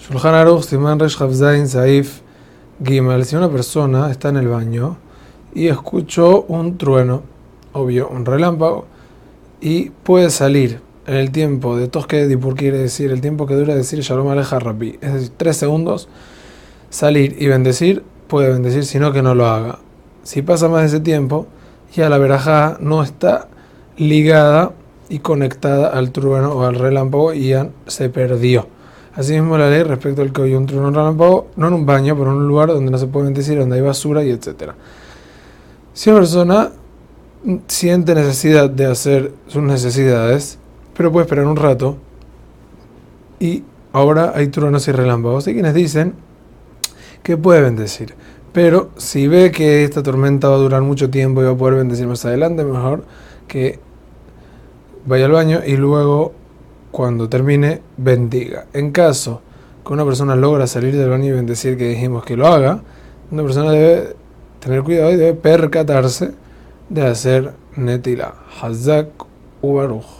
Shulchan Aruch, Saif, Gimel. Si una persona está en el baño y escuchó un trueno, obvio, un relámpago, y puede salir en el tiempo de Tosque Dipur, quiere decir el tiempo que dura decir Shalom Aleja es decir, tres segundos, salir y bendecir, puede bendecir, sino que no lo haga. Si pasa más de ese tiempo, ya la verajá no está ligada y conectada al trueno o al relámpago y ya se perdió. Asimismo la ley respecto al que hoy un trueno relámpago, no en un baño, pero en un lugar donde no se puede bendecir, donde hay basura y etc. Si una persona siente necesidad de hacer sus necesidades, pero puede esperar un rato y ahora hay truenos y relámpagos. Hay quienes dicen que puede bendecir, pero si ve que esta tormenta va a durar mucho tiempo y va a poder bendecir más adelante, mejor que vaya al baño y luego cuando termine bendiga. En caso que una persona logra salir del baño y bendecir que dijimos que lo haga, una persona debe tener cuidado y debe percatarse de hacer netila. Hazak ubaruj.